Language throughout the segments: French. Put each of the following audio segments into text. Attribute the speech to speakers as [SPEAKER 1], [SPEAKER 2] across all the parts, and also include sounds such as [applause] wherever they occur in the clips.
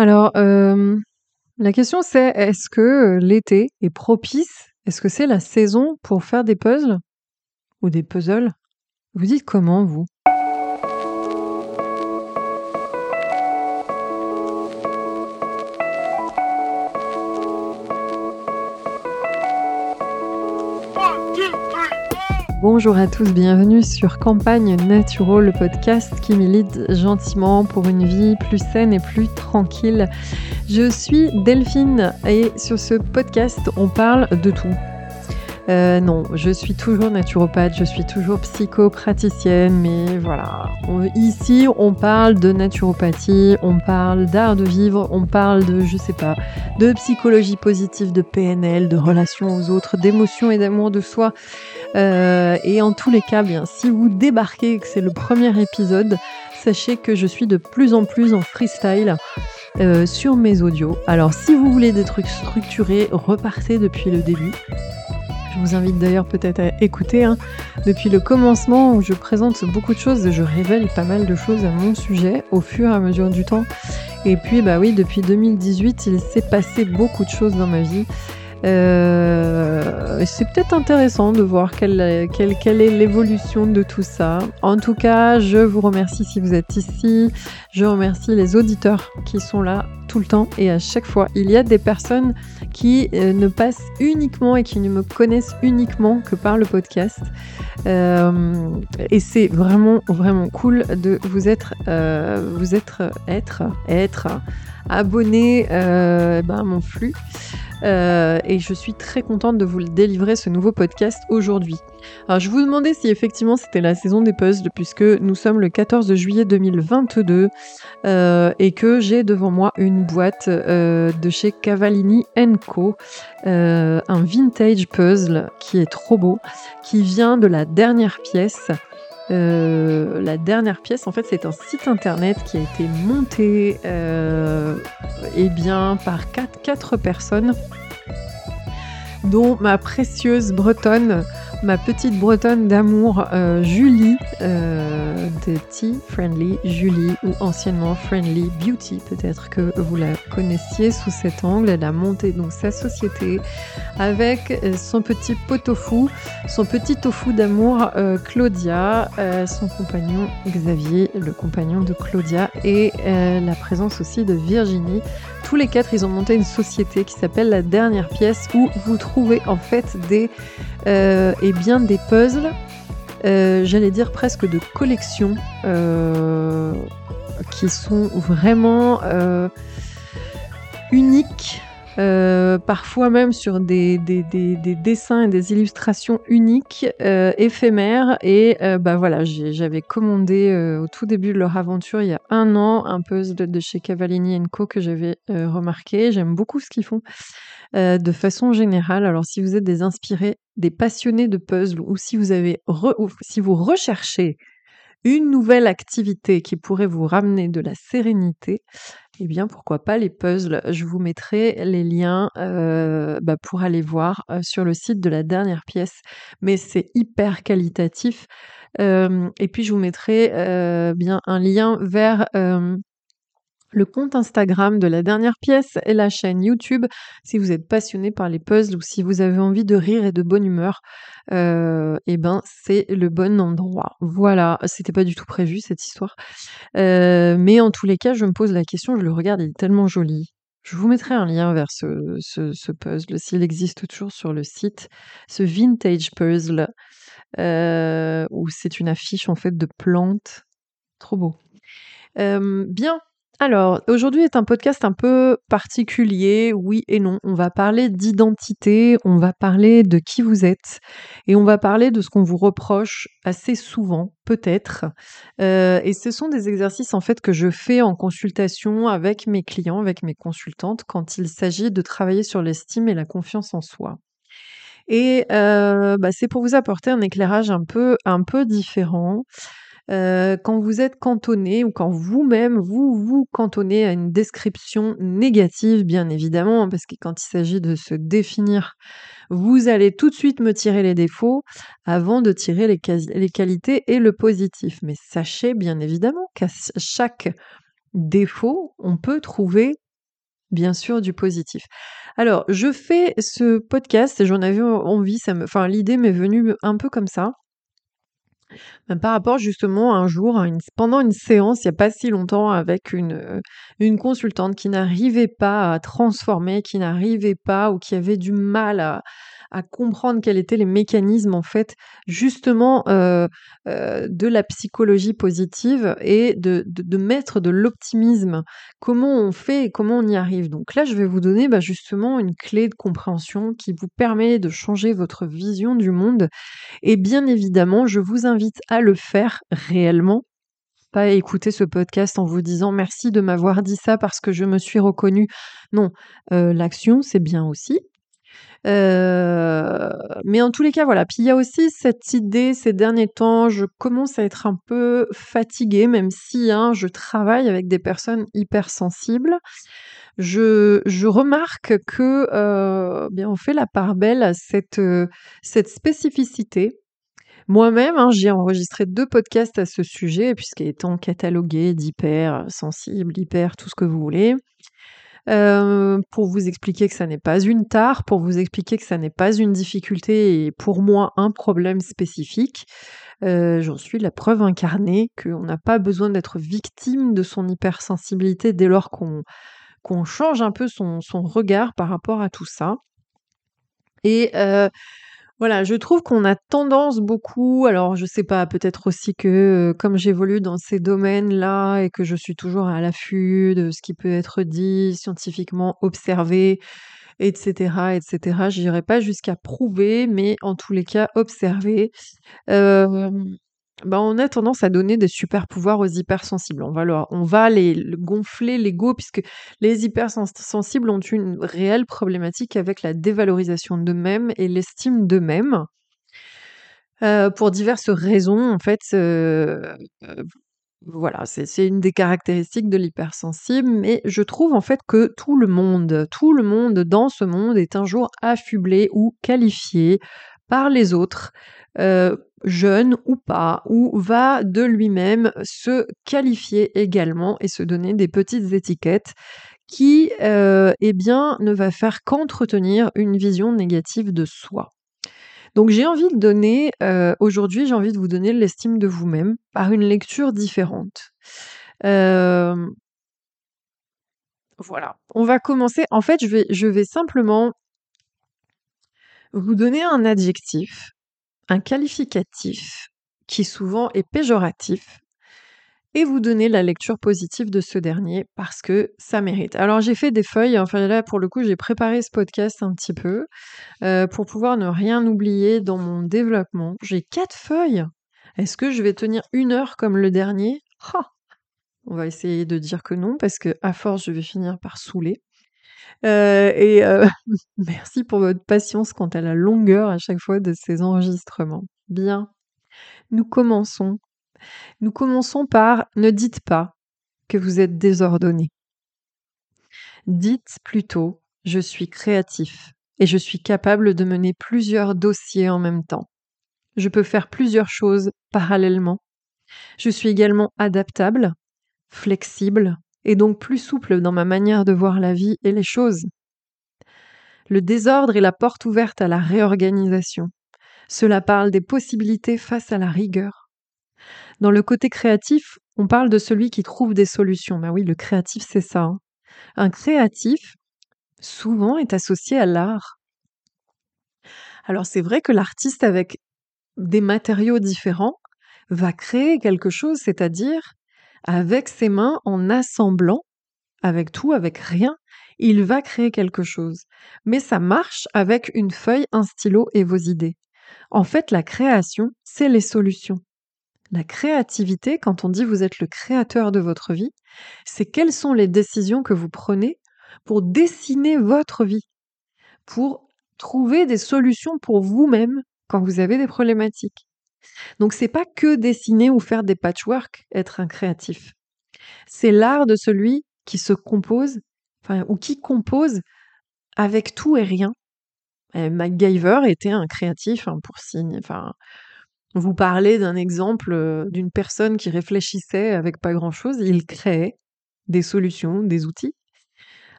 [SPEAKER 1] Alors, hem, la question c'est est-ce que, l'été est propice? Est-ce que c'est la saison pour faire des puzzles? Ou des puzzles? Vous dites comment vous? Bonjour à tous, bienvenue sur Campagne Naturo, le podcast qui milite gentiment pour une vie plus saine et plus tranquille. Je suis Delphine et sur ce podcast, on parle de tout. Euh, non, je suis toujours naturopathe, je suis toujours psychopraticienne, mais voilà. ici, on parle de naturopathie, on parle d'art de vivre, on parle de, je sais pas, de psychologie positive, de PNL, de relations aux autres, d'émotions et d'amour de soi. Euh, et en tous les cas, bien, si vous débarquez et que c'est le premier épisode, sachez que je suis de plus en plus en freestyle. Euh, sur mes audios. Alors si vous voulez des trucs structurés, repartez depuis le début. Je vous invite d'ailleurs peut-être à écouter hein, depuis le commencement où je présente beaucoup de choses, je révèle pas mal de choses à mon sujet au fur et à mesure du temps. Et puis bah oui, depuis 2018, il s'est passé beaucoup de choses dans ma vie. Euh, c'est peut-être intéressant de voir quelle, quelle, quelle est l'évolution de tout ça. En tout cas, je vous remercie si vous êtes ici. Je remercie les auditeurs qui sont là tout le temps et à chaque fois. Il y a des personnes qui euh, ne passent uniquement et qui ne me connaissent uniquement que par le podcast. Euh, et c'est vraiment, vraiment cool de vous être, vous être, être, être abonné ben, à mon flux. Euh, et je suis très contente de vous délivrer ce nouveau podcast aujourd'hui. Alors je vous demandais si effectivement c'était la saison des puzzles puisque nous sommes le 14 juillet 2022 euh, et que j'ai devant moi une boîte euh, de chez Cavallini Co, un vintage puzzle qui est trop beau, qui vient de la dernière pièce. La dernière pièce, en fait, c'est un site internet qui a été monté eh bien, par quatre, quatre personnes dont ma précieuse bretonne, ma petite bretonne d'amour, euh, Julie, euh, de Tea Friendly, Julie, ou anciennement Friendly Beauty, peut-être que vous la connaissiez sous cet angle. Elle a monté donc sa société avec son petit pot tofu, son petit tofu d'amour euh, Claudia, son compagnon Xavier, le compagnon de Claudia, et la présence aussi de Virginie tous les quatre, ils ont monté une société qui s'appelle La Dernière Pièce où vous trouvez en fait des, euh, bien, des puzzles, euh, j'allais dire presque de collection, euh, qui sont vraiment uniques euh, parfois même sur des, des, des, des, dessins et des illustrations uniques, euh, éphémères. Et euh, bah voilà, j'avais commandé au tout début de leur aventure, il y a un an, un puzzle de chez Cavallini Co que j'avais remarqué. J'aime beaucoup ce qu'ils font. de façon générale, alors si vous êtes des inspirés, des passionnés de puzzles, ou si vous ou si vous recherchez une nouvelle activité qui pourrait vous ramener de la sérénité, eh bien pourquoi pas les puzzles? Je vous mettrai les liens euh, bah, pour aller voir euh, sur le site de la dernière pièce, mais c'est hyper qualitatif. Euh, et puis je vous mettrai bien un lien vers le compte Instagram de la dernière pièce et la chaîne YouTube si vous êtes passionné par les puzzles ou si vous avez envie de rire et de bonne humeur. Euh, eh ben c'est le bon endroit. Voilà, c'était pas du tout prévu cette histoire, euh, mais en tous les cas, je me pose la question, je le regarde, il est tellement joli. Je vous mettrai un lien vers ce, puzzle s'il existe toujours sur le site, ce vintage puzzle euh, où c'est une affiche en fait de plantes, trop beau. bien, alors, aujourd'hui est un podcast un peu particulier, oui et non. On va parler d'identité, on va parler de qui vous êtes et on va parler de ce qu'on vous reproche assez souvent, peut-être. Euh, et ce sont des exercices en fait que je fais en consultation avec mes clients, avec mes consultantes, quand il s'agit de travailler sur l'estime et la confiance en soi. Et euh, bah, c'est pour vous apporter un éclairage un peu, un peu différent. Euh, quand vous êtes cantonné ou quand vous-même vous vous cantonnez à une description négative, bien évidemment, parce que quand il s'agit de se définir, vous allez tout de suite me tirer les défauts avant de tirer les, qualités et le positif. Mais sachez bien évidemment qu'à chaque défaut, on peut trouver bien sûr du positif. Alors, je fais ce podcast et j'en avais envie, enfin l'idée m'est venue un peu comme ça. Par rapport justement un jour pendant une séance, il y a pas si longtemps avec une, euh, une consultante qui n'arrivait pas à transformer, qui n'arrivait pas ou qui avait du mal à à comprendre quels étaient les mécanismes en fait justement euh, euh, de la psychologie positive et de, mettre de l'optimisme. Comment on fait et comment on y arrive? Donc là, je vais vous donner bah, justement une clé de compréhension qui vous permet de changer votre vision du monde. Et bien évidemment, je vous invite à le faire réellement pas écouter ce podcast en vous disant merci de m'avoir dit ça parce que je me suis reconnue. Non, euh, l'action, c'est bien aussi, euh, mais en tous les cas, voilà. Puis il y a aussi cette idée, ces derniers temps, je commence à être un peu fatiguée, même si hein, je travaille avec des personnes hypersensibles. Je, je remarque que euh, bien on fait la part belle à cette, euh, spécificité. Moi-même, hein, j'ai enregistré deux podcasts à ce sujet, puisqu'étant cataloguée d'hyper sensible, hyper tout ce que vous voulez. Euh, pour vous expliquer que ça n'est pas une tare, pour vous expliquer que ça n'est pas une difficulté et pour moi un problème spécifique. Euh, j'en suis la preuve incarnée qu'on n'a pas besoin d'être victime de son hypersensibilité dès lors qu'on qu'on change un peu son, son, regard par rapport à tout ça. Et euh, voilà, je trouve qu'on a tendance beaucoup, alors je sais pas, peut-être aussi que comme j'évolue dans ces domaines-là et que je suis toujours à l'affût de ce qui peut être dit, scientifiquement observé, etc., etc. J'irai pas jusqu'à prouver, mais en tous les cas observer. Bah, on a tendance à donner des super pouvoirs aux hypersensibles. On va, va les, gonfler l'ego puisque les hypersensibles ont une réelle problématique avec la dévalorisation d'eux-mêmes et l'estime d'eux-mêmes. Euh, pour diverses raisons, en fait, euh, euh, voilà, c'est une des caractéristiques de l'hypersensible, mais je trouve en fait que tout le monde, tout le monde dans ce monde est un jour affublé ou qualifié par les autres jeune ou pas, ou va de lui-même se qualifier également et se donner des petites étiquettes qui, eh bien, ne va faire qu'entretenir une vision négative de soi. Donc j'ai envie de donner, aujourd'hui j'ai envie de vous donner l'estime de vous-même par une lecture différente. voilà, on va commencer. En fait, je vais, je vais simplement vous donner un adjectif un qualificatif qui souvent est péjoratif et vous donner la lecture positive de ce dernier parce que ça mérite. Alors j'ai fait des feuilles, enfin là pour le coup j'ai préparé ce podcast un petit peu euh, pour pouvoir ne rien oublier dans mon développement. J'ai quatre feuilles. Est-ce que je vais tenir une heure comme le dernier? On va essayer de dire que non parce que à force je vais finir par saouler. Euh, et euh, [laughs] merci pour votre patience quant à la longueur à chaque fois de ces enregistrements. Bien, nous commençons. Nous commençons par ne dites pas que vous êtes désordonné. Dites plutôt je suis créatif et je suis capable de mener plusieurs dossiers en même temps. Je peux faire plusieurs choses parallèlement. Je suis également adaptable, flexible et donc plus souple dans ma manière de voir la vie et les choses. Le désordre est la porte ouverte à la réorganisation. Cela parle des possibilités face à la rigueur. Dans le côté créatif, on parle de celui qui trouve des solutions. Ben oui, le créatif, c'est ça. Hein. Un créatif, souvent, est associé à l'art. Alors c'est vrai que l'artiste, avec des matériaux différents, va créer quelque chose, c'est-à-dire avec ses mains, en assemblant, avec tout, avec rien, il va créer quelque chose. Mais ça marche avec une feuille, un stylo et vos idées. En fait, la création, c'est les solutions. La créativité, quand on dit vous êtes le créateur de votre vie, c'est quelles sont les décisions que vous prenez pour dessiner votre vie, pour trouver des solutions pour vous-même quand vous avez des problématiques. Donc c'est pas que dessiner ou faire des patchwork, être un créatif. C'est l'art de celui qui se compose, enfin, ou qui compose avec tout et rien. MacGyver était un créatif hein, pour signe. Enfin, vous parlez d'un exemple euh, d'une personne qui réfléchissait avec pas grand chose, il créait des solutions, des outils.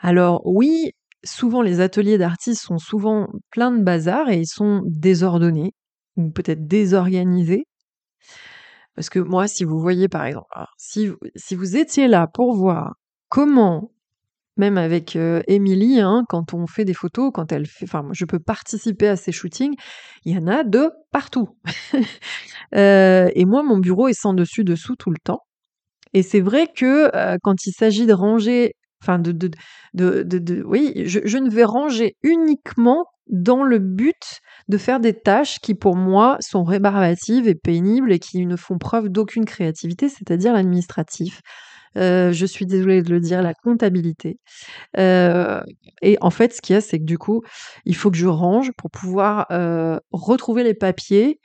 [SPEAKER 1] Alors oui, souvent les ateliers d'artistes sont souvent pleins de bazar et ils sont désordonnés ou peut-être désorganisés. Parce que moi, si vous voyez par exemple, si, si vous étiez là pour voir comment même avec Émilie, hein, quand on fait des photos, quand elle fait, enfin, je peux participer à ces shootings, il y en a de partout. [laughs] et moi, mon bureau est sans dessus dessous tout le temps. Et c'est vrai que quand il s'agit de ranger, enfin de, de, de, de, oui, je, je ne vais ranger uniquement dans le but de faire des tâches qui pour moi sont rébarbatives et pénibles et qui ne font preuve d'aucune créativité, c'est-à-dire l'administratif, euh, je suis désolée de le dire, la comptabilité. Euh, et en fait, ce qu'il y a, c'est que du coup, il faut que je range pour pouvoir euh, retrouver les papiers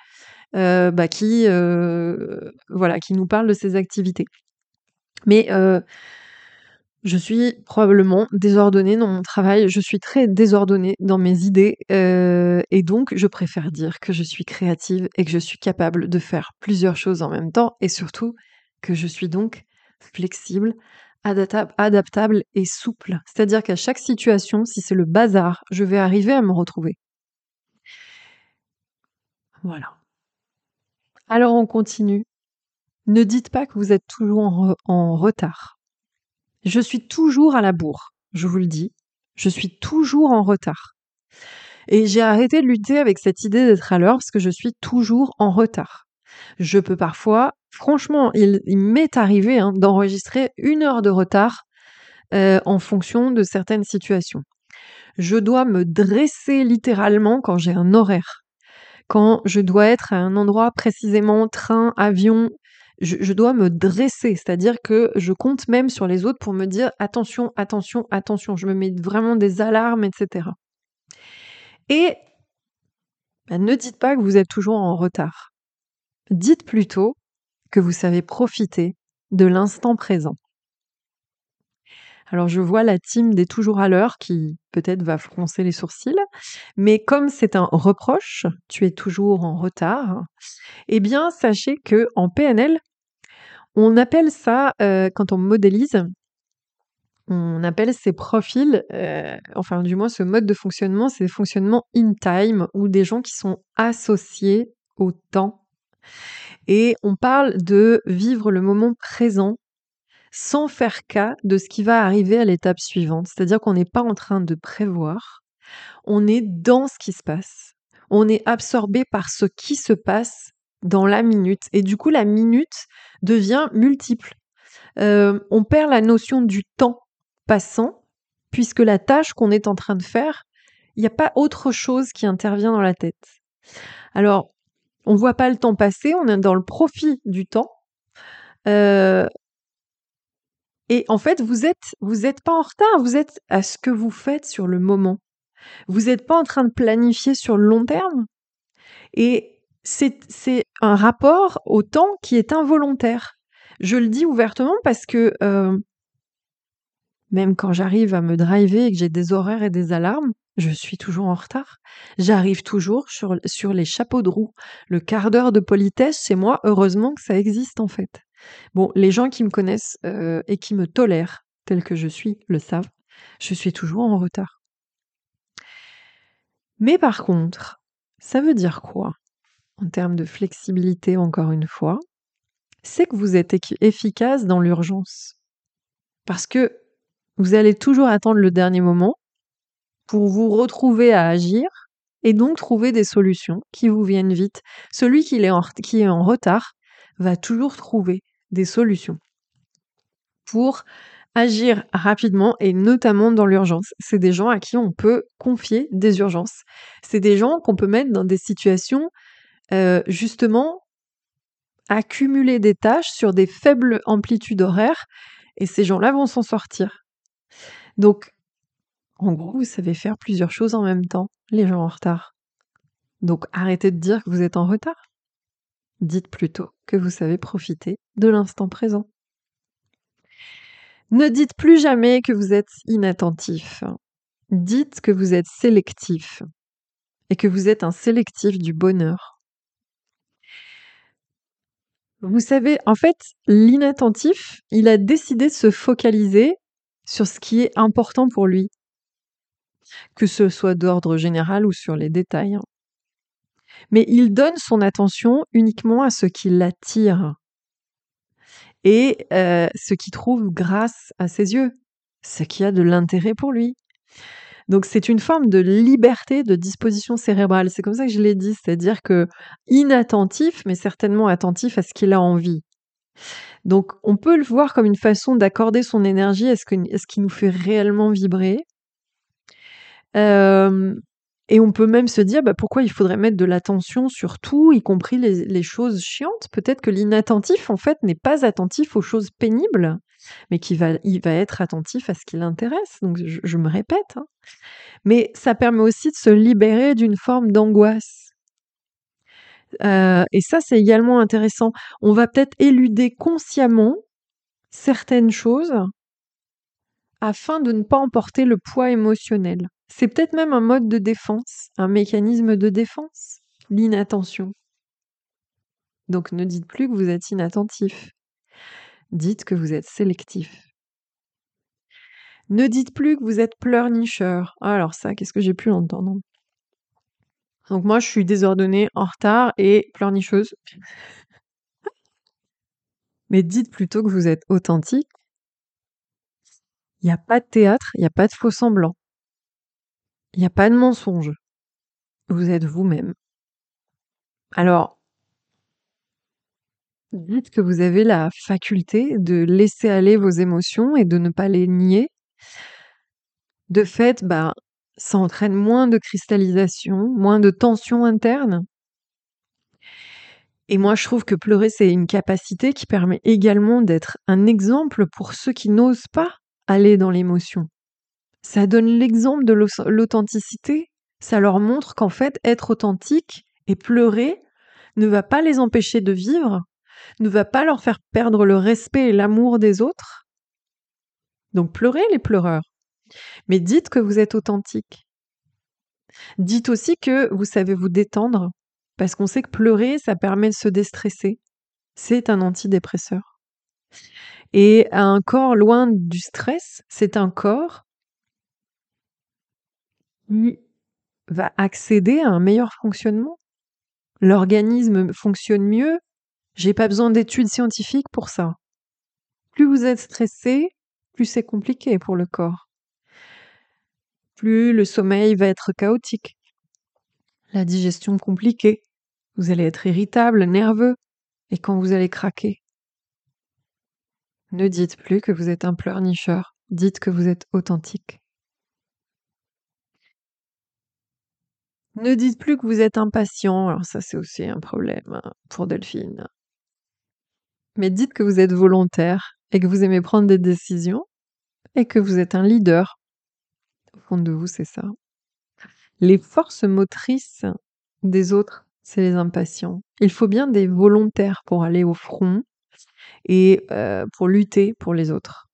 [SPEAKER 1] bah, qui, voilà, qui nous parlent de ces activités. Mais je suis probablement désordonnée dans mon travail, je suis très désordonnée dans mes idées, et donc je préfère dire que je suis créative et que je suis capable de faire plusieurs choses en même temps, et surtout que je suis donc flexible, adaptable, et souple. C'est-à-dire qu'à chaque situation, si c'est le bazar, je vais arriver à me retrouver. Voilà. Alors on continue. Ne dites pas que vous êtes toujours en, retard. Je suis toujours à la bourre, je vous le dis. Je suis toujours en retard. Et j'ai arrêté de lutter avec cette idée d'être à l'heure parce que je suis toujours en retard. Je peux parfois franchement, il, m'est arrivé hein, d'enregistrer une heure de retard euh, en fonction de certaines situations. Je dois me dresser littéralement quand j'ai un horaire. Quand je dois être à un endroit précisément, train, avion, je, dois me dresser, c'est-à-dire que je compte même sur les autres pour me dire attention, attention, attention, je me mets vraiment des alarmes, etc. Et bah, ne dites pas que vous êtes toujours en retard. Dites plutôt que vous savez profiter de l'instant présent. Alors je vois la team des toujours à l'heure qui peut-être va froncer les sourcils, mais comme c'est un reproche, tu es toujours en retard, eh bien sachez que en PNL, on appelle ça euh, quand on modélise, on appelle ces profils, euh, enfin du moins ce mode de fonctionnement, c'est des fonctionnements in time ou des gens qui sont associés au temps et on parle de vivre le moment présent sans faire cas de ce qui va arriver à l'étape suivante. C'est-à-dire qu'on n'est pas en train de prévoir, on est dans ce qui se passe. On est absorbé par ce qui se passe dans la minute. Et du coup, la minute devient multiple. Euh, on perd la notion du temps passant, puisque la tâche qu'on est en train de faire, il n'y a pas autre chose qui intervient dans la tête. Alors, on voit pas le temps passer, on est dans le profit du temps. Euh, et en fait, vous êtes, vous êtes pas en retard, vous êtes à ce que vous faites sur le moment. Vous n'êtes pas en train de planifier sur le long terme. Et c'est, c'est un rapport au temps qui est involontaire. Je le dis ouvertement parce que euh, même quand j'arrive à me driver et que j'ai des horaires et des alarmes, je suis toujours en retard. J'arrive toujours sur, les chapeaux de roue. Le quart d'heure de politesse chez moi, heureusement que ça existe en fait. Bon, les gens qui me connaissent euh, et qui me tolèrent tel que je suis le savent. Je suis toujours en retard. Mais par contre, ça veut dire quoi? En termes de flexibilité encore une fois C'est que vous êtes efficace dans l'urgence. Parce que vous allez toujours attendre le dernier moment pour vous retrouver à agir et donc trouver des solutions qui vous viennent vite. Celui qui est en, qui est en retard va toujours trouver des solutions pour agir rapidement et notamment dans l'urgence. C'est des gens à qui on peut confier des urgences. C'est des gens qu'on peut mettre dans des situations euh, justement accumuler des tâches sur des faibles amplitudes horaires et ces gens-là vont s'en sortir. Donc en gros, vous savez faire plusieurs choses en même temps, les gens en retard. Donc arrêtez de dire que vous êtes en retard. Dites plutôt que vous savez profiter de l'instant présent. Ne dites plus jamais que vous êtes inattentif. Dites que vous êtes sélectif et que vous êtes un sélectif du bonheur. Vous savez, en fait, l'inattentif, il a décidé de se focaliser sur ce qui est important pour lui, que ce soit d'ordre général ou sur les détails. Mais il donne son attention uniquement à ce qui l'attire et euh, ce qu'il trouve grâce à ses yeux, ce qui a de l'intérêt pour lui. Donc c'est une forme de liberté de disposition cérébrale. C'est comme ça que je l'ai dit, c'est-à-dire que inattentif, mais certainement attentif à ce qu'il a envie. Donc on peut le voir comme une façon d'accorder son énergie à ce, qui nous fait réellement vibrer. Euh, et on peut même se dire bah, pourquoi il faudrait mettre de l'attention sur tout, y compris les, choses chiantes? Peut-être que l'inattentif, en fait, n'est pas attentif aux choses pénibles, mais qu'il va, être attentif à ce qui l'intéresse. Donc je, me répète. Hein. Mais ça permet aussi de se libérer d'une forme d'angoisse. Euh, et ça, c'est également intéressant. On va peut-être éluder consciemment certaines choses afin de ne pas emporter le poids émotionnel. C'est peut-être même un mode de défense, un mécanisme de défense, l'inattention. Donc ne dites plus que vous êtes inattentif. Dites que vous êtes sélectif. Ne dites plus que vous êtes pleurnicheur. Ah, alors ça, qu'est-ce que j'ai pu l'entendre Donc moi, je suis désordonnée, en retard et pleurnicheuse. [laughs] Mais dites plutôt que vous êtes authentique. Il n'y a pas de théâtre, il n'y a pas de faux semblant. Il n'y a pas de mensonge. Vous êtes vous-même. Alors, dites que vous avez la faculté de laisser aller vos émotions et de ne pas les nier. De fait, bah, ça entraîne moins de cristallisation, moins de tension interne. Et moi, je trouve que pleurer, c'est une capacité qui permet également d'être un exemple pour ceux qui n'osent pas aller dans l'émotion. Ça donne l'exemple de l'authenticité. Ça leur montre qu'en fait, être authentique et pleurer ne va pas les empêcher de vivre, ne va pas leur faire perdre le respect et l'amour des autres. Donc pleurez les pleureurs. Mais dites que vous êtes authentique. Dites aussi que vous savez vous détendre, parce qu'on sait que pleurer, ça permet de se déstresser. C'est un antidépresseur. Et un corps loin du stress, c'est un corps va accéder à un meilleur fonctionnement. L'organisme fonctionne mieux. J'ai pas besoin d'études scientifiques pour ça. Plus vous êtes stressé, plus c'est compliqué pour le corps. Plus le sommeil va être chaotique. La digestion compliquée. Vous allez être irritable, nerveux. Et quand vous allez craquer, ne dites plus que vous êtes un pleurnicheur. Dites que vous êtes authentique. Ne dites plus que vous êtes impatient, alors ça c'est aussi un problème hein, pour Delphine. Mais dites que vous êtes volontaire et que vous aimez prendre des décisions et que vous êtes un leader. Au fond de vous, c'est ça. Les forces motrices des autres, c'est les impatients. Il faut bien des volontaires pour aller au front et euh, pour lutter pour les autres.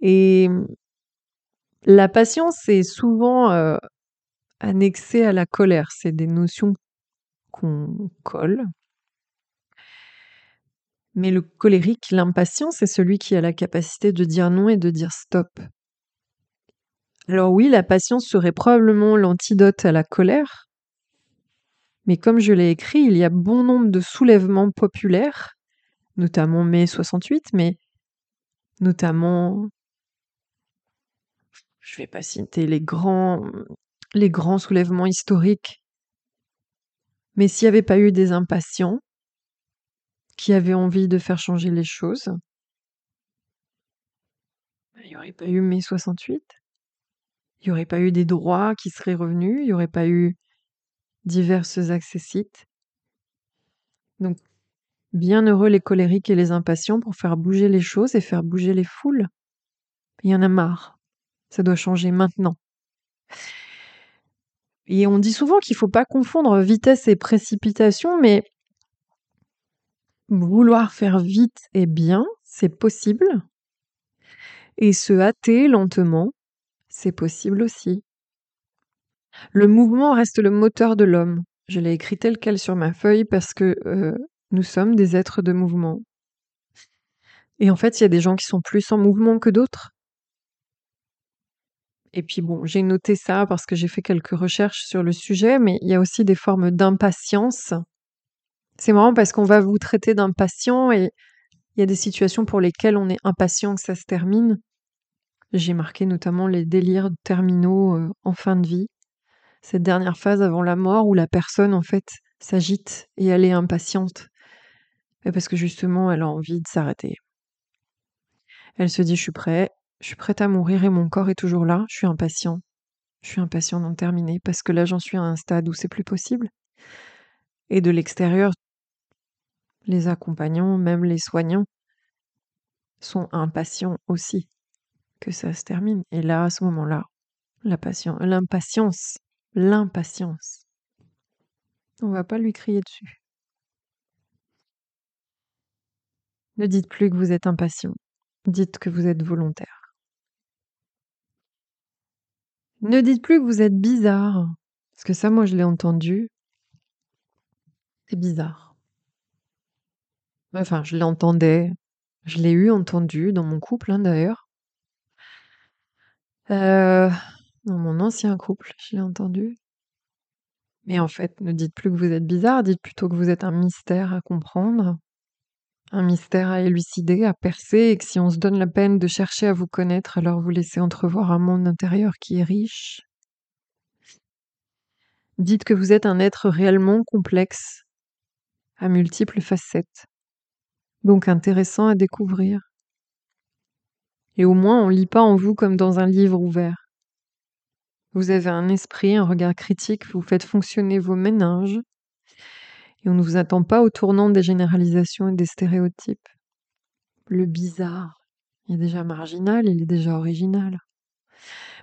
[SPEAKER 1] Et la patience, c'est souvent euh, annexé à la colère. C'est des notions qu'on colle. Mais le colérique, l'impatient, c'est celui qui a la capacité de dire non et de dire stop. Alors oui, la patience serait probablement l'antidote à la colère, mais comme je l'ai écrit, il y a bon nombre de soulèvements populaires, notamment mai 68, mais notamment, je vais pas citer les grands, les grands soulèvements historiques. Mais s'il n'y avait pas eu des impatients qui avaient envie de faire changer les choses, ben, il n'y aurait pas eu mai 68. Il n'y aurait pas eu des droits qui seraient revenus, il n'y aurait pas eu diverses accessites. Donc, bien heureux les colériques et les impatients pour faire bouger les choses et faire bouger les foules. Il y en a marre. Ça doit changer maintenant. Et on dit souvent qu'il ne faut pas confondre vitesse et précipitation, mais vouloir faire vite et bien, c'est possible. Et se hâter lentement, c'est possible aussi. Le mouvement reste le moteur de l'homme. Je l'ai écrit tel quel sur ma feuille parce que euh, nous sommes des êtres de mouvement. Et en fait, il y a des gens qui sont plus en mouvement que d'autres. Et puis bon, j'ai noté ça parce que j'ai fait quelques recherches sur le sujet, mais il y a aussi des formes d'impatience. C'est marrant parce qu'on va vous traiter d'impatient et il y a des situations pour lesquelles on est impatient que ça se termine. J'ai marqué notamment les délires terminaux euh, en fin de vie. Cette dernière phase avant la mort où la personne, en fait, s'agite et elle est impatiente. parce que justement, elle a envie de s'arrêter. Elle se dit, je suis prêt, je suis prête à mourir et mon corps est toujours là, je suis impatient. Je suis impatient d'en terminer parce que là, j'en suis à un stade où c'est plus possible. Et de l'extérieur, les accompagnants, même les soignants, sont impatients aussi que ça se termine. Et là, à ce moment-là, l'impatience, l'impatience. On va pas lui crier dessus. Ne dites plus que vous êtes impatient. Dites que vous êtes volontaire. Ne dites plus que vous êtes bizarre. Parce que ça, moi, je l'ai entendu. C'est bizarre. Enfin, je l'entendais. Je l'ai eu entendu dans mon couple, hein, d'ailleurs. Euh, dans mon ancien couple, je l'ai entendu. Mais en fait, ne dites plus que vous êtes bizarre, dites plutôt que vous êtes un mystère à comprendre, un mystère à élucider, à percer, et que si on se donne la peine de chercher à vous connaître, alors vous laissez entrevoir un monde intérieur qui est riche. Dites que vous êtes un être réellement complexe, à multiples facettes, donc intéressant à découvrir. Et au moins on lit pas en vous comme dans un livre ouvert. Vous avez un esprit, un regard critique, vous faites fonctionner vos méninges, et on ne vous attend pas au tournant des généralisations et des stéréotypes. Le bizarre est déjà marginal, il est déjà original.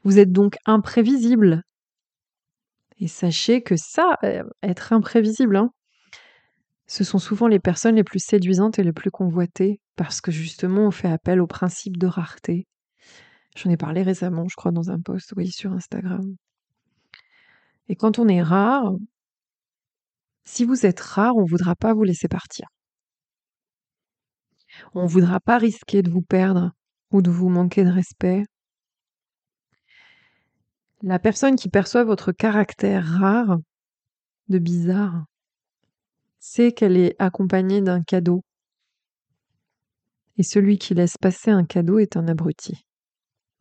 [SPEAKER 1] Vous êtes donc imprévisible. Et sachez que ça, euh, être imprévisible, hein, ce sont souvent les personnes les plus séduisantes et les plus convoitées, parce que justement on fait appel au principe de rareté, J'en ai parlé récemment, je crois, dans un post, oui, sur Instagram. Et quand on est rare, si vous êtes rare, on ne voudra pas vous laisser partir. On ne voudra pas risquer de vous perdre ou de vous manquer de respect. La personne qui perçoit votre caractère rare, de bizarre, sait qu'elle est accompagnée d'un cadeau. Et celui qui laisse passer un cadeau est un abruti.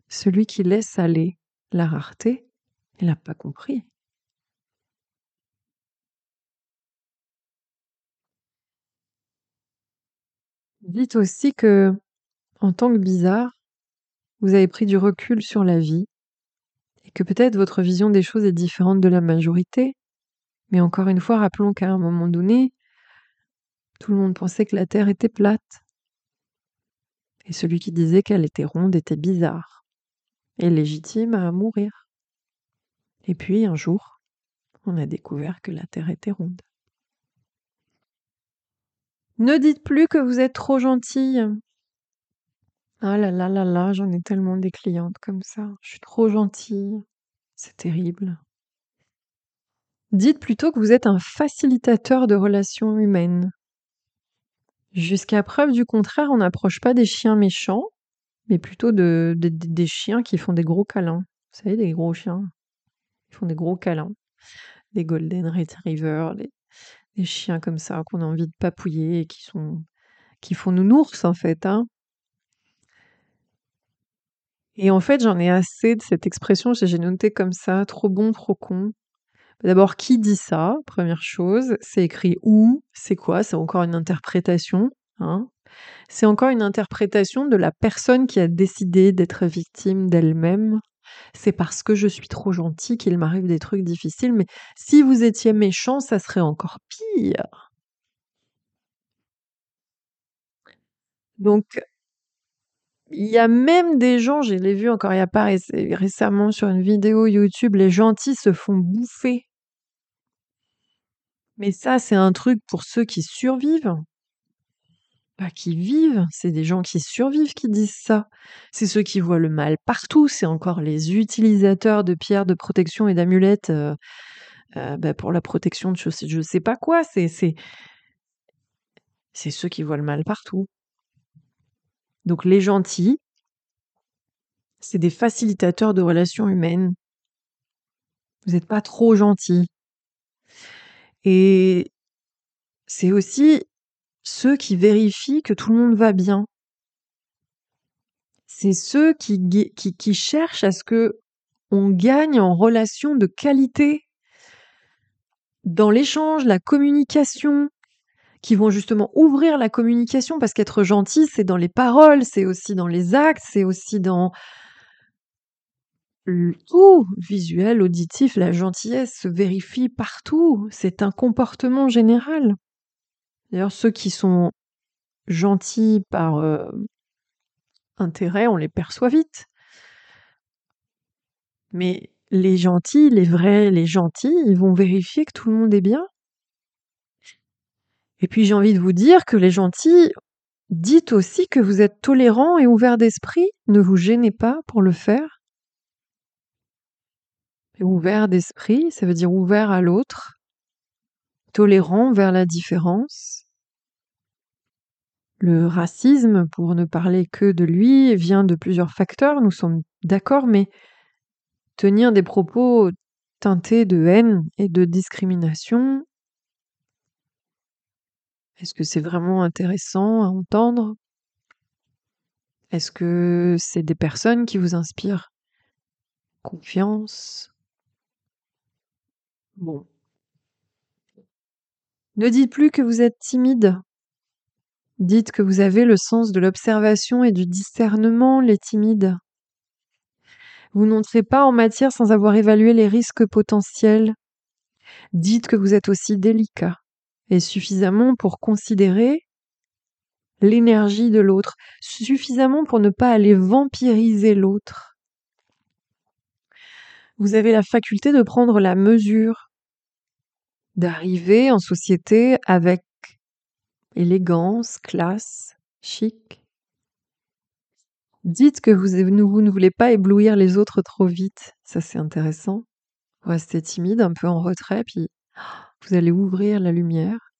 [SPEAKER 1] Celui qui laisse aller la rareté, il n'a pas compris. Dites aussi que, en tant que bizarre, vous avez pris du recul sur la vie et que peut-être votre vision des choses est différente de la majorité. Mais encore une fois, rappelons qu'à un moment donné, tout le monde pensait que la Terre était plate. Et celui qui disait qu'elle était ronde était bizarre et légitime à mourir. Et puis un jour, on a découvert que la Terre était ronde. Ne dites plus que vous êtes trop gentille. Ah là là là là, j'en ai tellement des clientes comme ça. Je suis trop gentille. C'est terrible. Dites plutôt que vous êtes un facilitateur de relations humaines. Jusqu'à preuve du contraire, on n'approche pas des chiens méchants, mais plutôt de, des chiens qui font des gros câlins. Vous savez, des gros chiens. Ils font des gros câlins. Des golden retrievers, des, des chiens comme ça qu'on a envie de papouiller et qui sont qui font nounours en fait. Hein. Et en fait, j'en ai assez de cette expression, j'ai noté comme ça, trop bon, trop con. D'abord, qui dit ça? Première chose, c'est écrit où? C'est quoi? C'est encore une interprétation. Hein c'est encore une interprétation de la personne qui a décidé d'être victime d'elle-même. C'est parce que je suis trop gentil qu'il m'arrive des trucs difficiles, mais si vous étiez méchant, ça serait encore pire. Donc, il y a même des gens, je l'ai vu encore il y a pas récemment sur une vidéo YouTube, les gentils se font bouffer. Mais ça, c'est un truc pour ceux qui survivent. Qui vivent, c'est des gens qui survivent qui disent ça. C'est ceux qui voient le mal partout, c'est encore les utilisateurs de pierres de protection et d'amulettes euh, euh, bah, pour la protection de je sais, je sais pas quoi. C'est, c'est, ceux qui voient le mal partout. Donc les gentils, c'est des facilitateurs de relations humaines. Vous n'êtes pas trop gentil. Et c'est aussi ceux qui vérifient que tout le monde va bien. C'est ceux qui, cherchent à ce que on gagne en relation de qualité dans l'échange, la communication, qui vont justement ouvrir la communication parce qu'être gentil, c'est dans les paroles, c'est aussi dans les actes, c'est aussi dans tout, visuel, auditif, la gentillesse se vérifie partout, c'est un comportement général. D'ailleurs, ceux qui sont gentils par euh, intérêt, on les perçoit vite. Mais les gentils, les vrais, les gentils, ils vont vérifier que tout le monde est bien. Et puis j'ai envie de vous dire que les gentils, dites aussi que vous êtes tolérants et ouverts d'esprit, ne vous gênez pas pour le faire. ouvert d'esprit, ça veut dire ouvert à l'autre, tolérant vers la différence. Le racisme, pour ne parler que de lui, vient de plusieurs facteurs, nous sommes d'accord, mais tenir des propos teintés de haine et de discrimination, est-ce que c'est vraiment intéressant à entendre? Est-ce que c'est des personnes qui vous inspirent? Confiance? Bon. Ne dites plus que vous êtes timide. Dites que vous avez le sens de l'observation et du discernement, les timides. Vous n'entrez pas en matière sans avoir évalué les risques potentiels. Dites que vous êtes aussi délicat et suffisamment pour considérer l'énergie de l'autre, suffisamment pour ne pas aller vampiriser l'autre. Vous avez la faculté de prendre la mesure, d'arriver en société avec élégance, classe, chic. Dites que vous, ne voulez pas éblouir les autres trop vite, ça c'est intéressant. Restez timide, un peu en retrait, puis [gasps] vous allez ouvrir la lumière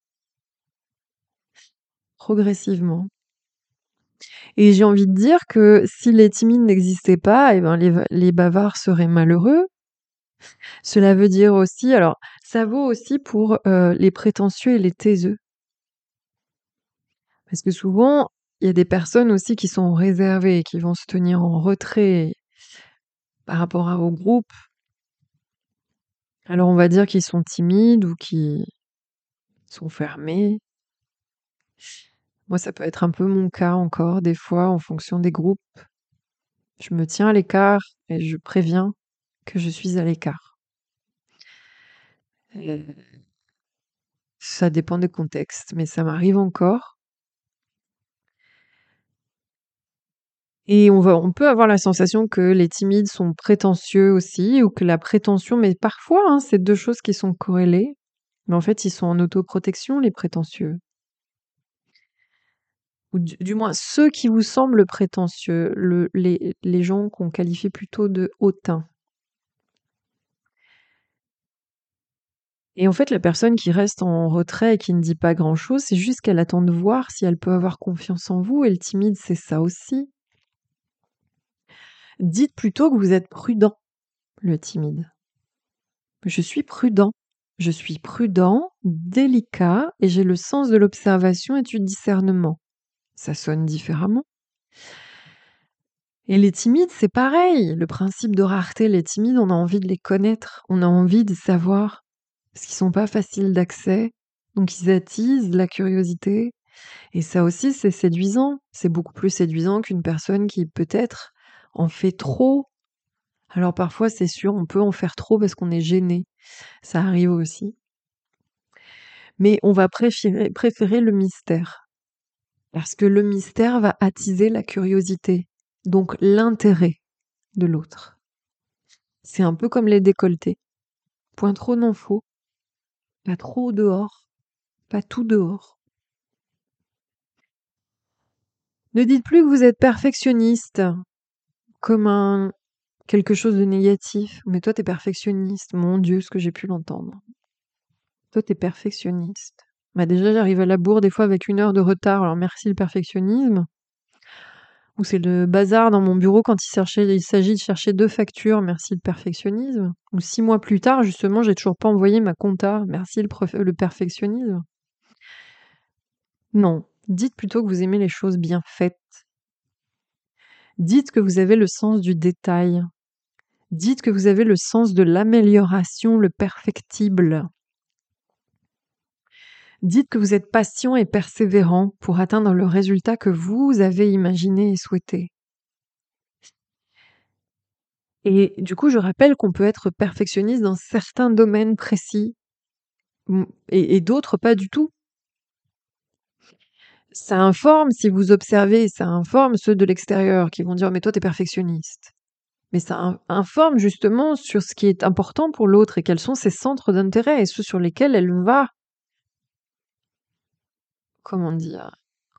[SPEAKER 1] progressivement. Et j'ai envie de dire que si les timides n'existaient pas, eh ben les, bavards seraient malheureux. Cela veut dire aussi, alors ça vaut aussi pour euh, les prétentieux et les taiseux. Parce que souvent, il y a des personnes aussi qui sont réservées, qui vont se tenir en retrait par rapport à, au groupe alors on va dire qu'ils sont timides ou qu'ils sont fermés. Moi, ça peut être un peu mon cas encore, des fois, en fonction des groupes. Je me tiens à l'écart et je préviens que je suis à l'écart. Ça dépend des contextes, mais ça m'arrive encore. Et on, peut avoir la sensation que les timides sont prétentieux aussi, ou que la prétention, mais parfois, hein, c'est deux choses qui sont corrélées. Mais en fait, ils sont en autoprotection, les prétentieux. Ou du, moins, ceux qui vous semblent prétentieux, le, les, les gens qu'on qualifie plutôt de hautains. Et en fait, la personne qui reste en retrait et qui ne dit pas grand-chose, c'est juste qu'elle attend de voir si elle peut avoir confiance en vous. Et le timide, c'est ça aussi. Dites plutôt que vous êtes prudent, le timide. Je suis prudent. Je suis prudent, délicat, et j'ai le sens de l'observation et du discernement. Ça sonne différemment. Et les timides, c'est pareil. Le principe de rareté, les timides, on a envie de les connaître, on a envie de savoir, parce qu'ils sont pas faciles d'accès, donc ils attisent la curiosité. Et ça aussi, c'est séduisant. C'est beaucoup plus séduisant qu'une personne qui peut-être on fait trop. Alors parfois, c'est sûr, on peut en faire trop parce qu'on est gêné. Ça arrive aussi. Mais on va préférer, le mystère. Parce que le mystère va attiser la curiosité, donc l'intérêt de l'autre. C'est un peu comme les décolletés. Point trop n'en faut. Pas trop dehors. Pas tout dehors. Ne dites plus que vous êtes perfectionniste comme quelque chose de négatif. Mais toi, t'es perfectionniste. Mon Dieu, ce que j'ai pu l'entendre. Toi, t'es perfectionniste. Bah déjà, j'arrive à la bourre des fois avec une heure de retard. Alors merci le perfectionnisme. Ou c'est le bazar dans mon bureau quand il, s'agit de chercher deux factures, merci le perfectionnisme. Ou six mois plus tard, justement, j'ai toujours pas envoyé ma compta, merci le perfectionnisme. Non, dites plutôt que vous aimez les choses bien faites. Dites que vous avez le sens du détail. Dites que vous avez le sens de l'amélioration, le perfectible. Dites que vous êtes patient et persévérant pour atteindre le résultat que vous avez imaginé et souhaité. Et du coup, je rappelle qu'on peut être perfectionniste dans certains domaines précis et, d'autres pas du tout. Ça informe, si vous observez, ça informe ceux de l'extérieur qui vont dire mais toi t'es perfectionniste. Mais ça informe justement sur ce qui est important pour l'autre et quels sont ses centres d'intérêt et ceux sur lesquels elle va comment dire,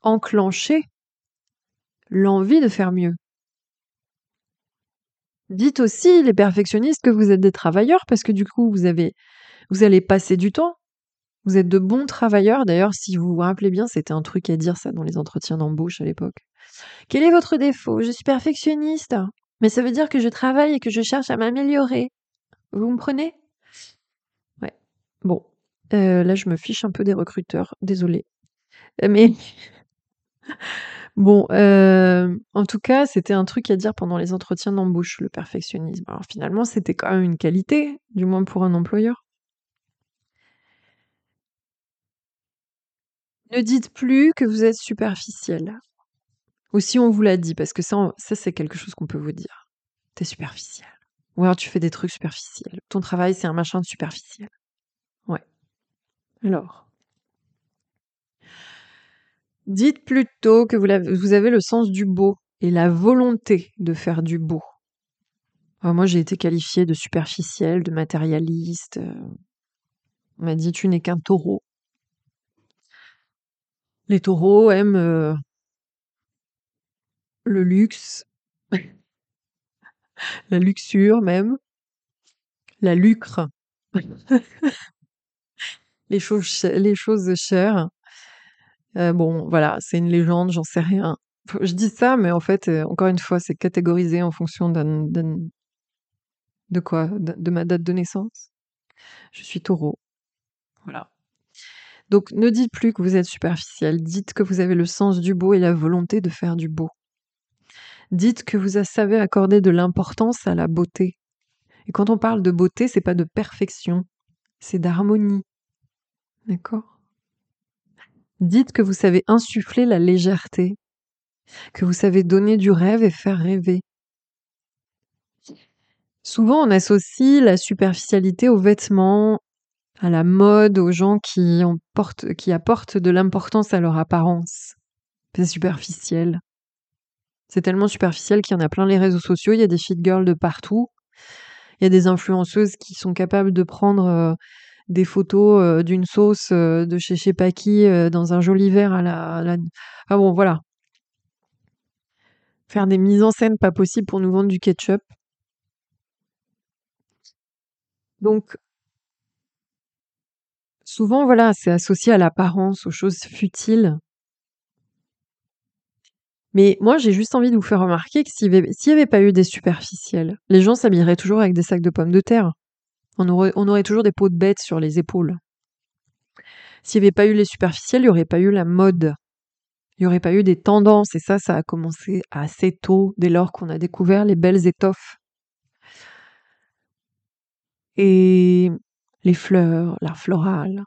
[SPEAKER 1] enclencher l'envie de faire mieux. Dites aussi, les perfectionnistes, que vous êtes des travailleurs parce que du coup, vous avez, vous allez passer du temps. Vous êtes de bons travailleurs. D'ailleurs, si vous vous rappelez bien, c'était un truc à dire ça dans les entretiens d'embauche à l'époque. Quel est votre défaut? Je suis perfectionniste, mais ça veut dire que je travaille et que je cherche à m'améliorer. Vous me prenez? Ouais. Bon, euh, là, je me fiche un peu des recruteurs. Désolée. Mais [laughs] bon, euh, en tout cas, c'était un truc à dire pendant les entretiens d'embauche, le perfectionnisme. Alors finalement, c'était quand même une qualité, du moins pour un employeur. Ne dites plus que vous êtes superficiel. Ou si on vous l'a dit, parce que ça, c'est quelque chose qu'on peut vous dire. T'es superficiel. Ou alors tu fais des trucs superficiels. Ton travail, c'est un machin de superficiel. Ouais. Alors. Dites plutôt que vous, avez le sens du beau et la volonté de faire du beau. moi, j'ai été qualifiée de superficielle, de matérialiste. Euh. On m'a dit tu n'es qu'un taureau. Les taureaux aiment euh, le luxe, [laughs] la luxure même, la lucre, [laughs] les choses, chères. Euh, bon, voilà, c'est une légende, j'en sais rien. Je dis ça, mais en fait, euh, encore une fois, c'est catégorisé en fonction de quoi? De, ma date de naissance? Je suis taureau. Voilà. Donc, ne dites plus que vous êtes superficiel. Dites que vous avez le sens du beau et la volonté de faire du beau. Dites que vous savez accorder de l'importance à la beauté. Et quand on parle de beauté, c'est pas de perfection, c'est d'harmonie. D'accord? Dites que vous savez insuffler la légèreté, que vous savez donner du rêve et faire rêver. Souvent, on associe la superficialité aux vêtements, à la mode, aux gens qui, apportent de l'importance à leur apparence. C'est superficiel. C'est tellement superficiel qu'il y en a plein les réseaux sociaux, il y a des fit girls de partout. Il y a des influenceuses qui sont capables de prendre euh, des photos euh, d'une sauce euh, de chez chez dans un joli verre à la, Ah bon, voilà. Faire des mises en scène pas possible pour nous vendre du ketchup. Donc, souvent, voilà, c'est associé à l'apparence, aux choses futiles. Mais moi, j'ai juste envie de vous faire remarquer que s'il n'y avait, pas eu des superficiels, les gens s'habilleraient toujours avec des sacs de pommes de terre. On aurait, toujours des peaux de bêtes sur les épaules. S'il n'y avait pas eu les superficiels, il n'y aurait pas eu la mode. Il n'y aurait pas eu des tendances. Et ça, ça a commencé assez tôt, dès lors qu'on a découvert les belles étoffes. Et les fleurs, l'art floral.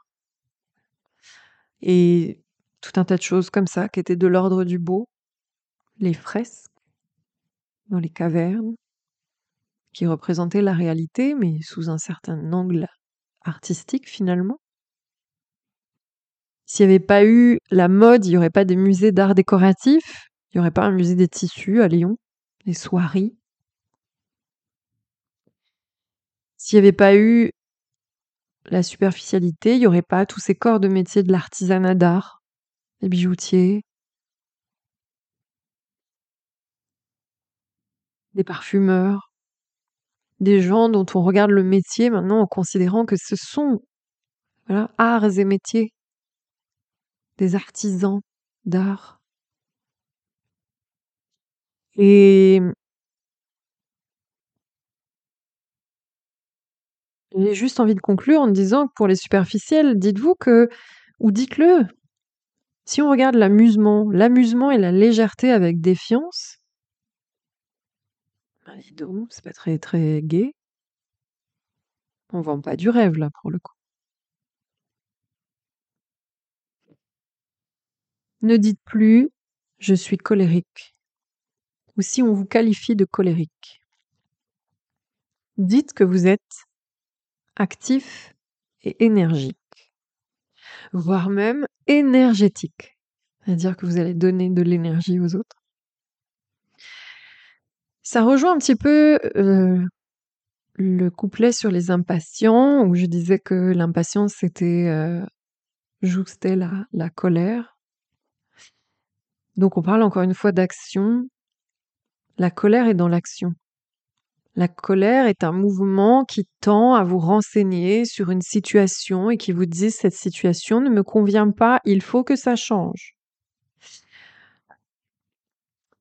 [SPEAKER 1] Et tout un tas de choses comme ça qui étaient de l'ordre du beau. Les fresques dans les cavernes qui représentait la réalité, mais sous un certain angle artistique finalement. S'il n'y avait pas eu la mode, il n'y aurait pas des musées d'art décoratif, il n'y aurait pas un musée des tissus à Lyon, des soirées. S'il n'y avait pas eu la superficialité, il n'y aurait pas tous ces corps de métier de l'artisanat d'art, les bijoutiers, des parfumeurs, des gens dont on regarde le métier maintenant en considérant que ce sont arts et métiers, des artisans d'art. Et j'ai juste envie de conclure en disant que pour les superficiels, dites-vous que ou dites-le, si on regarde l'amusement, l'amusement et la légèreté avec défiance, bah, dis c'est pas très, très gai. On vend pas du rêve là, pour le coup. Ne dites plus je suis colérique ou si on vous qualifie de colérique. Dites que vous êtes actif et énergique, voire même énergétique, c'est-à-dire que vous allez donner de l'énergie aux autres. Ça rejoint un petit peu euh, le couplet sur les impatients, où je disais que l'impatience c'était euh, la, la colère. Donc on parle encore une fois d'action. La colère est dans l'action. La colère est un mouvement qui tend à vous renseigner sur une situation et qui vous dit cette situation ne me convient pas, il faut que ça change.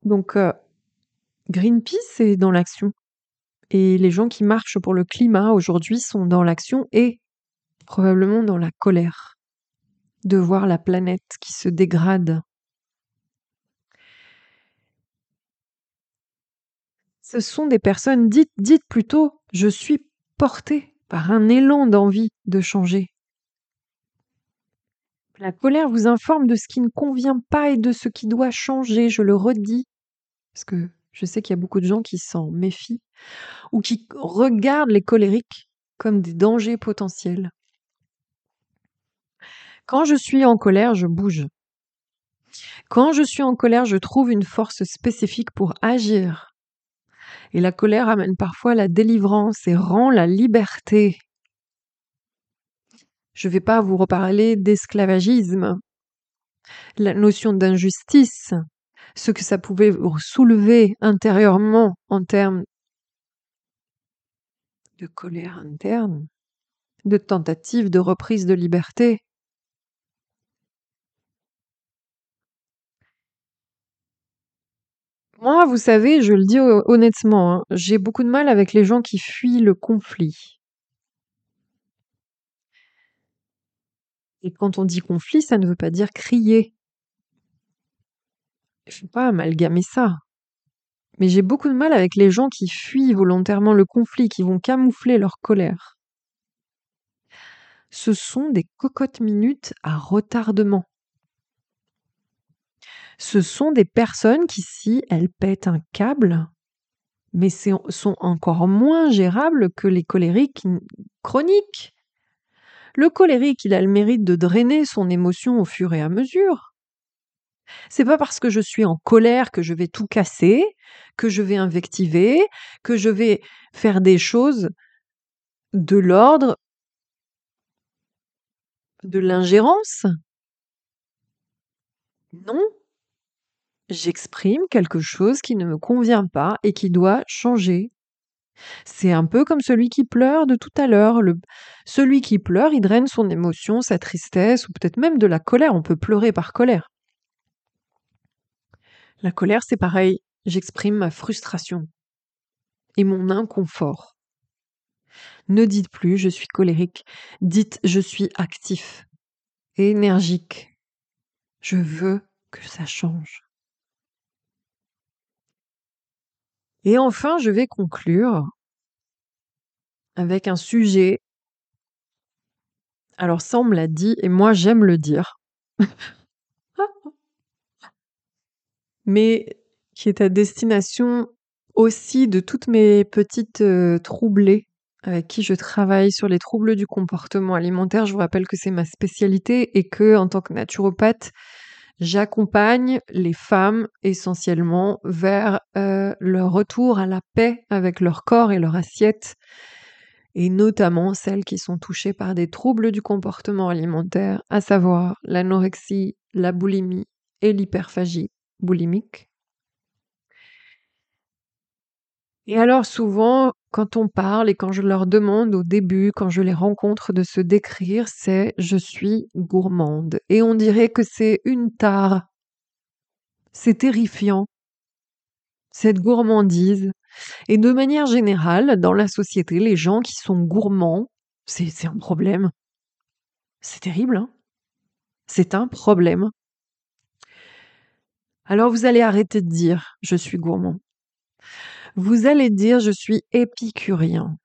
[SPEAKER 1] Donc euh, Greenpeace est dans l'action. Et les gens qui marchent pour le climat aujourd'hui sont dans l'action et probablement dans la colère de voir la planète qui se dégrade ce sont des personnes dites, dites plutôt, je suis portée par un élan d'envie de changer. La colère vous informe de ce qui ne convient pas et de ce qui doit changer, je le redis, parce que je sais qu'il y a beaucoup de gens qui s'en méfient ou qui regardent les colériques comme des dangers potentiels. Quand je suis en colère, je bouge. Quand je suis en colère, je trouve une force spécifique pour agir et la colère amène parfois la délivrance et rend la liberté. Je ne vais pas vous reparler d'esclavagisme, la notion d'injustice, ce que ça pouvait soulever intérieurement en termes de colère interne, de tentative de reprise de liberté. Moi, vous savez, je le dis honnêtement, hein, j'ai beaucoup de mal avec les gens qui fuient le conflit. Et quand on dit conflit, ça ne veut pas dire crier. Il ne faut pas amalgamer ça. Mais j'ai beaucoup de mal avec les gens qui fuient volontairement le conflit, qui vont camoufler leur colère. Ce sont des cocottes minutes à retardement ce sont des personnes qui, si elles pètent un câble, mais sont encore moins gérables que les colériques chroniques. Le colérique, il a le mérite de drainer son émotion au fur et à mesure. C'est pas parce que je suis en colère que je vais tout casser, que je vais invectiver, que je vais faire des choses de l'ordre de l'ingérence. Non, j'exprime quelque chose qui ne me convient pas et qui doit changer. C'est un peu comme celui qui pleure de tout à l'heure. Celui qui pleure, il draine son émotion, sa tristesse, ou peut-être même de la colère. On peut pleurer par colère. La colère, c'est pareil. J'exprime ma frustration et mon inconfort. Ne dites plus je suis colérique, dites je suis actif, énergique. Je veux que ça change. Et enfin, je vais conclure avec un sujet. Alors ça, on me l'a dit, et moi j'aime le dire. [laughs] Mais qui est à destination aussi de toutes mes petites euh, troublées avec qui je travaille sur les troubles du comportement alimentaire. Je vous rappelle que c'est ma spécialité et que en tant que naturopathe, J'accompagne les femmes essentiellement vers euh, leur retour à la paix avec leur corps et leur assiette, et notamment celles qui sont touchées par des troubles du comportement alimentaire, à savoir l'anorexie, la boulimie et l'hyperphagie boulimique. Et alors souvent, quand on parle et quand je leur demande au début, quand je les rencontre, de se décrire, c'est je suis gourmande. Et on dirait que c'est une tare. C'est terrifiant. cette gourmandise. Et de manière générale, dans la société, les gens qui sont gourmands, c'est un problème. C'est terrible, hein C'est un problème. Alors vous allez arrêter de dire je suis gourmand. Vous allez dire je suis épicurien.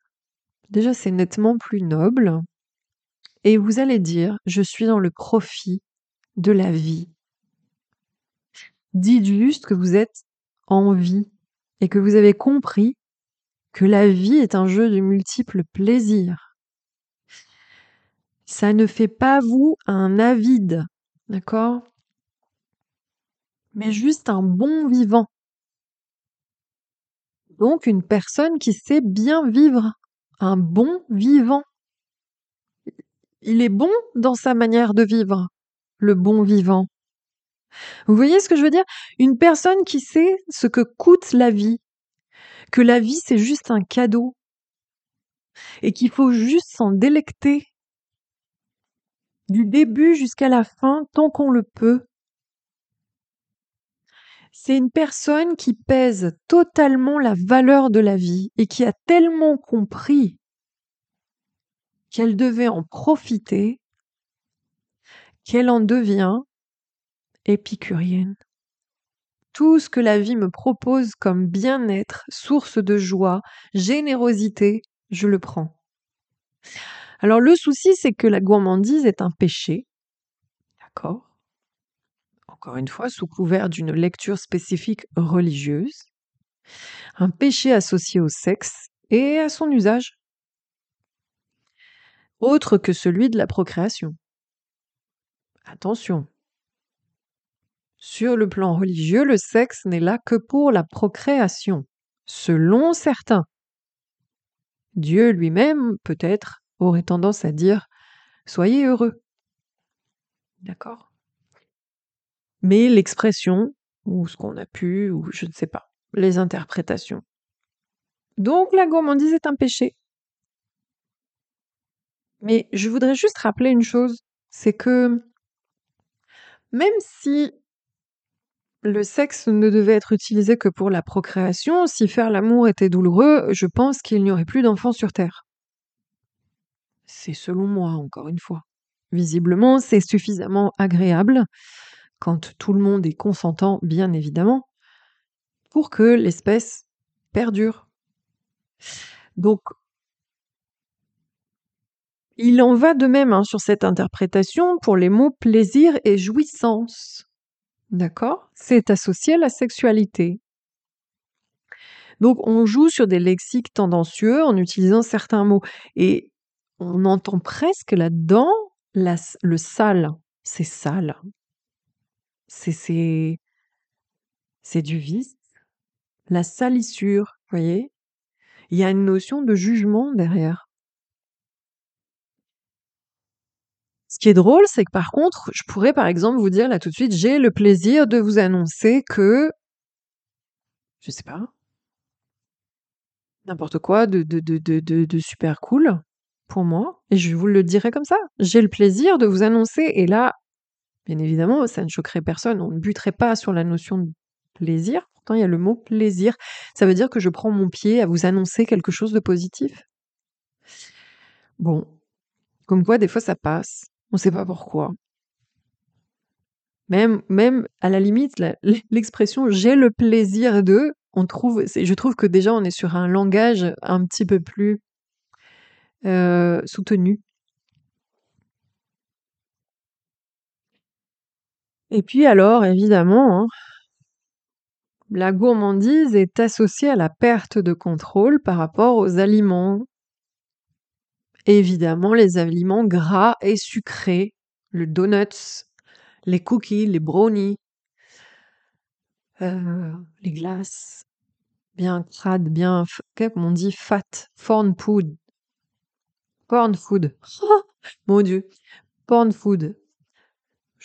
[SPEAKER 1] Déjà, c'est nettement plus noble. Et vous allez dire je suis dans le profit de la vie. Dites juste que vous êtes en vie et que vous avez compris que la vie est un jeu de multiples plaisirs. Ça ne fait pas vous un avide, d'accord? Mais juste un bon vivant. Donc une personne qui sait bien vivre, un bon vivant. Il est bon dans sa manière de vivre, le bon vivant. Vous voyez ce que je veux dire? Une personne qui sait ce que coûte la vie, que la vie c'est juste un cadeau et qu'il faut juste s'en délecter du début jusqu'à la fin tant qu'on le peut. C'est une personne qui pèse totalement la valeur de la vie et qui a tellement compris qu'elle devait en profiter qu'elle en devient épicurienne. Tout ce que la vie me propose comme bien-être, source de joie, générosité, je le prends. Alors le souci, c'est que la gourmandise est un péché. D'accord? Encore une fois, sous couvert d'une lecture spécifique religieuse. Un péché associé au sexe et à son usage. Autre que celui de la procréation. Attention, sur le plan religieux, le sexe n'est là que pour la procréation, selon certains. Dieu lui-même, peut-être, aurait tendance à dire Soyez heureux. D'accord? Mais l'expression, ou ce qu'on a pu, ou je ne sais pas, les interprétations. Donc la gourmandise est un péché. Mais je voudrais juste rappeler une chose, c'est que même si le sexe ne devait être utilisé que pour la procréation. Si faire l'amour était douloureux, je pense qu'il n'y aurait plus d'enfants sur Terre. C'est selon moi, encore une fois. Visiblement, c'est suffisamment agréable, quand tout le monde est consentant, bien évidemment, pour que l'espèce perdure. Donc, il en va de même hein, sur cette interprétation pour les mots plaisir et jouissance. D'accord? C'est associé à la sexualité. Donc on joue sur des lexiques tendancieux en utilisant certains mots. Et on entend presque là-dedans le sale. C'est sale. C'est c'est du vice. La salissure, vous voyez? Il y a une notion de jugement derrière. Ce qui est drôle, c'est que par contre, je pourrais par exemple vous dire là tout de suite, j'ai le plaisir de vous annoncer que, je sais pas, n'importe quoi de, de, de, de, super cool pour moi, et je vous le dirai comme ça. J'ai le plaisir de vous annoncer, et là, bien évidemment, ça ne choquerait personne, on ne buterait pas sur la notion de plaisir, pourtant il y a le mot plaisir, ça veut dire que je prends mon pied à vous annoncer quelque chose de positif? Bon, comme quoi des fois ça passe. On ne sait pas pourquoi. Même, même à la limite, [laughs] l'expression j'ai le plaisir de, on trouve, je trouve que déjà on est sur un langage un petit peu plus euh, soutenu. Et puis alors, évidemment, hein, la gourmandise est associée à la perte de contrôle par rapport aux aliments évidemment les aliments gras et sucrés, le donuts, les cookies, les brownies, euh, les glaces, bien crades, bien, comment on dit, fat, porn food. Porn food. [laughs] mon Dieu. Porn food.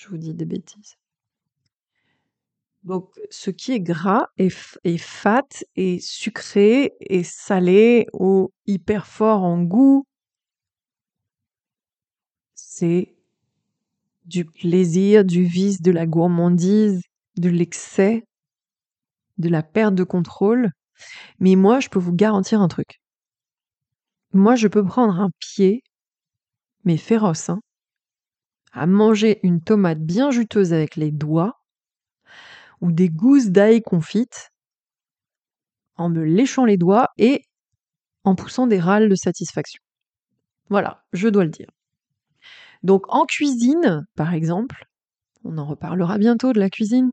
[SPEAKER 1] Je vous dis des bêtises. Donc, ce qui est gras et, fat et sucré et salé ou hyper fort en goût c'est du plaisir, du vice, de la gourmandise, de l'excès. de la perte de contrôle. Mais moi, je peux vous garantir un truc. Moi, je peux prendre un pied, mais féroce, hein, à manger une tomate bien juteuse avec les doigts, ou des gousses d'ail confites, en me léchant les doigts et en poussant des râles de satisfaction. Voilà, je dois le dire. Donc en cuisine, par exemple, on en reparlera bientôt de la cuisine,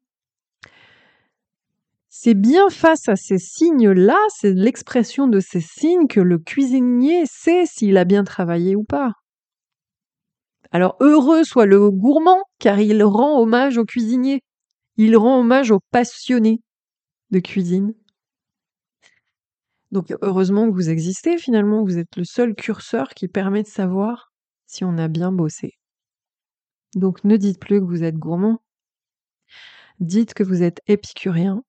[SPEAKER 1] c'est bien face à ces signes-là, c'est l'expression de ces signes que le cuisinier sait s'il a bien travaillé ou pas. Alors heureux soit le gourmand, car il rend hommage au cuisinier, il rend hommage aux passionnés de cuisine. Donc heureusement que vous existez finalement, vous êtes le seul curseur qui permet de savoir si on a bien bossé. Donc ne dites plus que vous êtes gourmand, dites que vous êtes épicurien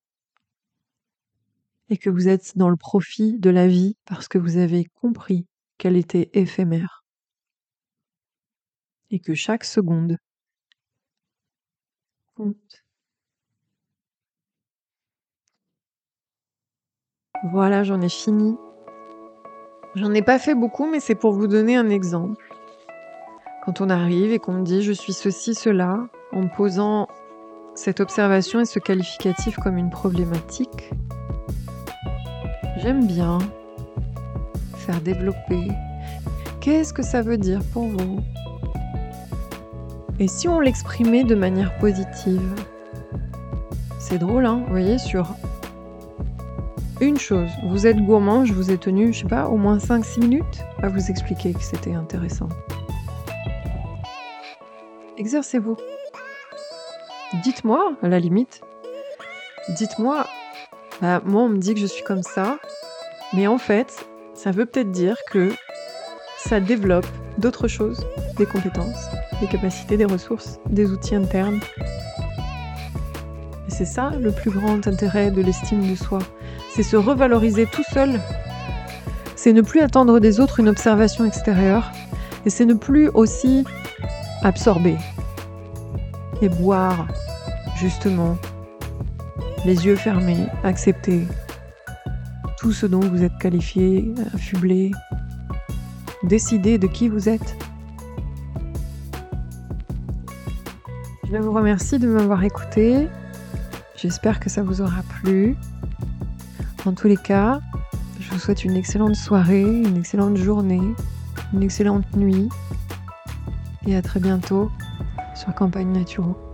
[SPEAKER 1] et que vous êtes dans le profit de la vie parce que vous avez compris qu'elle était éphémère et que chaque seconde compte. Voilà, j'en ai fini. J'en ai pas fait beaucoup, mais c'est pour vous donner un exemple. Quand on arrive et qu'on me dit je suis ceci, cela, en posant cette observation et ce qualificatif comme une problématique, j'aime bien faire développer. Qu'est-ce que ça veut dire pour vous? Et si on l'exprimait de manière positive C'est drôle, hein Vous voyez, sur une chose. Vous êtes gourmand, je vous ai tenu, je sais pas, au moins 5-6 minutes à vous expliquer que c'était intéressant. Exercez-vous. Dites-moi, à la limite, dites-moi, bah, moi on me dit que je suis comme ça, mais en fait, ça veut peut-être dire que ça développe d'autres choses, des compétences, des capacités, des ressources, des outils internes. Et c'est ça le plus grand intérêt de l'estime de soi c'est se revaloriser tout seul. C'est ne plus attendre des autres une observation extérieure. Et c'est ne plus aussi absorber et boire, justement, les yeux fermés, accepter tout ce dont vous êtes qualifié, affublé, décider de qui vous êtes. Je vous remercie de m'avoir écouté. J'espère que ça vous aura plu. En tous les cas, je vous souhaite une excellente soirée, une excellente journée, une excellente nuit et à très bientôt sur Campagne Naturo.